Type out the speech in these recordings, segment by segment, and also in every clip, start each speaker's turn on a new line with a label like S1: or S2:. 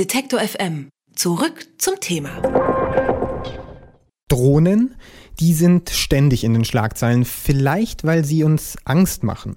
S1: Detektor FM. Zurück zum Thema.
S2: Drohnen, die sind ständig in den Schlagzeilen, vielleicht weil sie uns Angst machen.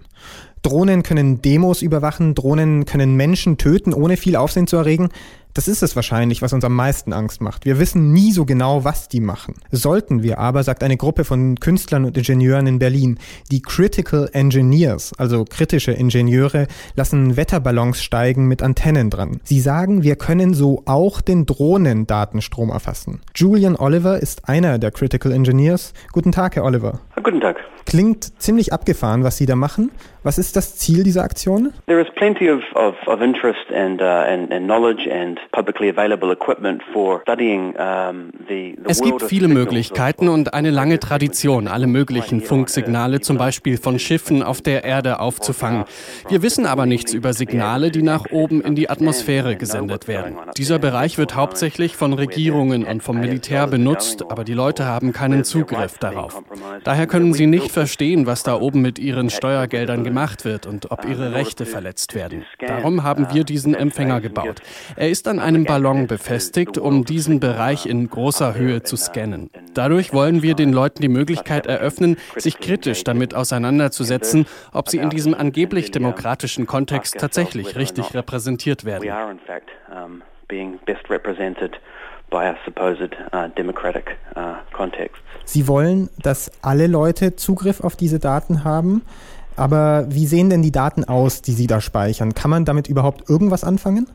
S2: Drohnen können Demos überwachen, Drohnen können Menschen töten, ohne viel Aufsehen zu erregen. Das ist es wahrscheinlich, was uns am meisten Angst macht. Wir wissen nie so genau, was die machen. Sollten wir aber, sagt eine Gruppe von Künstlern und Ingenieuren in Berlin, die Critical Engineers, also kritische Ingenieure, lassen Wetterballons steigen mit Antennen dran. Sie sagen, wir können so auch den Drohnendatenstrom erfassen. Julian Oliver ist einer der Critical Engineers. Guten Tag, Herr Oliver.
S3: Guten Tag.
S2: Klingt ziemlich abgefahren, was Sie da machen. Was ist das Ziel dieser Aktion?
S3: There is plenty of, of, of interest and, uh, and, and knowledge and publicly available equipment for studying um, the, the
S4: Es gibt viele Möglichkeiten und eine lange Tradition, alle möglichen Funksignale, zum Beispiel von Schiffen auf der Erde aufzufangen. Wir wissen aber nichts über Signale, die nach oben in die Atmosphäre gesendet werden. Dieser Bereich wird hauptsächlich von Regierungen und vom Militär benutzt, aber die Leute haben keinen Zugriff darauf. Daher können sie nicht verstehen, was da oben mit ihren Steuergeldern gemacht wird und ob ihre Rechte verletzt werden. Darum haben wir diesen Empfänger gebaut. Er ist an einem Ballon befestigt, um diesen Bereich in großer Höhe zu scannen. Dadurch wollen wir den Leuten die Möglichkeit eröffnen, sich kritisch damit auseinanderzusetzen, ob sie in diesem angeblich demokratischen Kontext tatsächlich richtig repräsentiert werden.
S3: uh, uh.
S2: Sie wollen, dass alle Leute Zugriff auf diese Daten haben. Aber wie sehen denn die Daten aus, die Sie da speichern? Kann man damit überhaupt irgendwas anfangen?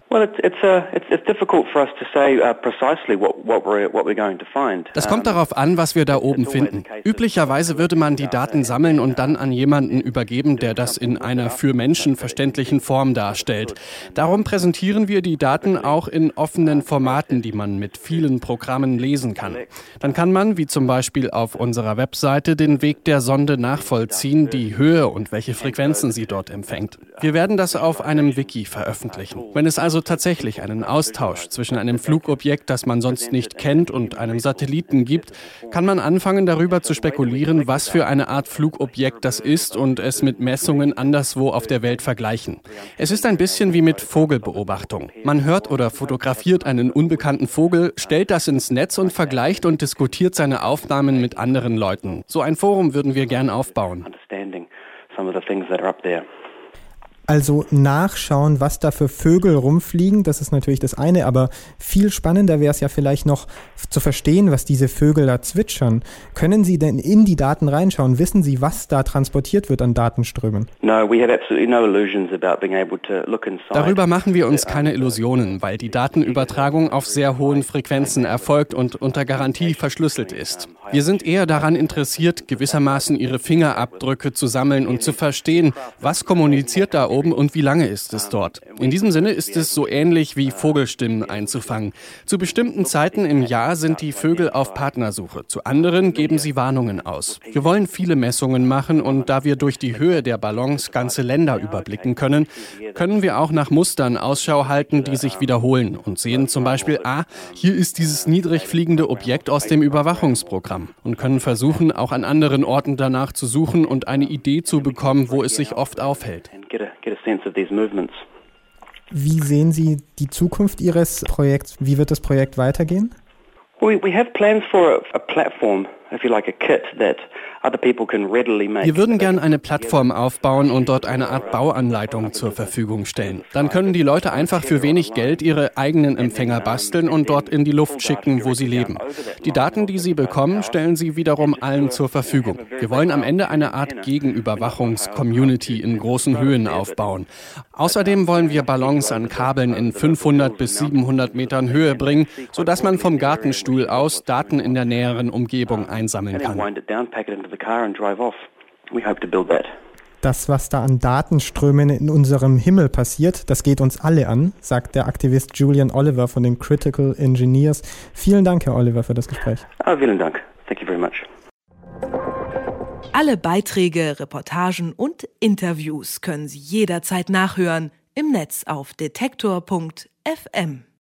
S4: Das kommt darauf an, was wir da oben finden. Üblicherweise würde man die Daten sammeln und dann an jemanden übergeben, der das in einer für Menschen verständlichen Form darstellt. Darum präsentieren wir die Daten auch in offenen Formaten, die man mit vielen Programmen lesen kann. Dann kann man, wie zum Beispiel auf unserer Webseite, den Weg der Sonde nachvollziehen, die Höhe und welche Frequenzen sie dort empfängt. Wir werden das auf einem Wiki veröffentlichen. Wenn es also tatsächlich einen Austausch zwischen einem Flugobjekt, das man sonst nicht kennt, und einem Satelliten gibt, kann man anfangen darüber zu spekulieren, was für eine Art Flugobjekt das ist und es mit Messungen anderswo auf der Welt vergleichen. Es ist ein bisschen wie mit Vogelbeobachtung. Man hört oder fotografiert einen unbekannten Vogel, stellt das ins Netz und vergleicht und diskutiert seine Aufnahmen mit anderen Leuten. So ein Forum würden wir gern aufbauen
S3: some of the things that are up there.
S2: Also nachschauen, was da für Vögel rumfliegen, das ist natürlich das eine, aber viel spannender wäre es ja vielleicht noch zu verstehen, was diese Vögel da zwitschern. Können Sie denn in die Daten reinschauen? Wissen Sie, was da transportiert wird an Datenströmen?
S4: Darüber machen wir uns keine Illusionen, weil die Datenübertragung auf sehr hohen Frequenzen erfolgt und unter Garantie verschlüsselt ist. Wir sind eher daran interessiert, gewissermaßen Ihre Fingerabdrücke zu sammeln und zu verstehen, was kommuniziert da oben und wie lange ist es dort. In diesem Sinne ist es so ähnlich wie Vogelstimmen einzufangen. Zu bestimmten Zeiten im Jahr sind die Vögel auf Partnersuche, zu anderen geben sie Warnungen aus. Wir wollen viele Messungen machen und da wir durch die Höhe der Ballons ganze Länder überblicken können, können wir auch nach Mustern Ausschau halten, die sich wiederholen und sehen zum Beispiel, ah, hier ist dieses niedrig fliegende Objekt aus dem Überwachungsprogramm. Programm und können versuchen, auch an anderen Orten danach zu suchen und eine Idee zu bekommen, wo es sich oft aufhält.
S2: Wie sehen Sie die Zukunft Ihres Projekts? Wie wird das Projekt weitergehen?
S3: We, we have plans for a, a platform, if you like, a kit that
S4: wir würden gern eine Plattform aufbauen und dort eine Art Bauanleitung zur Verfügung stellen. Dann können die Leute einfach für wenig Geld ihre eigenen Empfänger basteln und dort in die Luft schicken, wo sie leben. Die Daten, die sie bekommen, stellen sie wiederum allen zur Verfügung. Wir wollen am Ende eine Art Gegenüberwachungs-Community in großen Höhen aufbauen. Außerdem wollen wir Ballons an Kabeln in 500 bis 700 Metern Höhe bringen, sodass man vom Gartenstuhl aus Daten in der näheren Umgebung einsammeln kann
S3: the car and drive off. We hope to build that.
S2: Das, was da an Datenströmen in unserem Himmel passiert, das geht uns alle an, sagt der Aktivist Julian Oliver von den Critical Engineers. Vielen Dank, Herr Oliver, für das Gespräch.
S3: Oh, vielen Dank. Thank you very much.
S1: Alle Beiträge, Reportagen und Interviews können Sie jederzeit nachhören im Netz auf detektor.fm.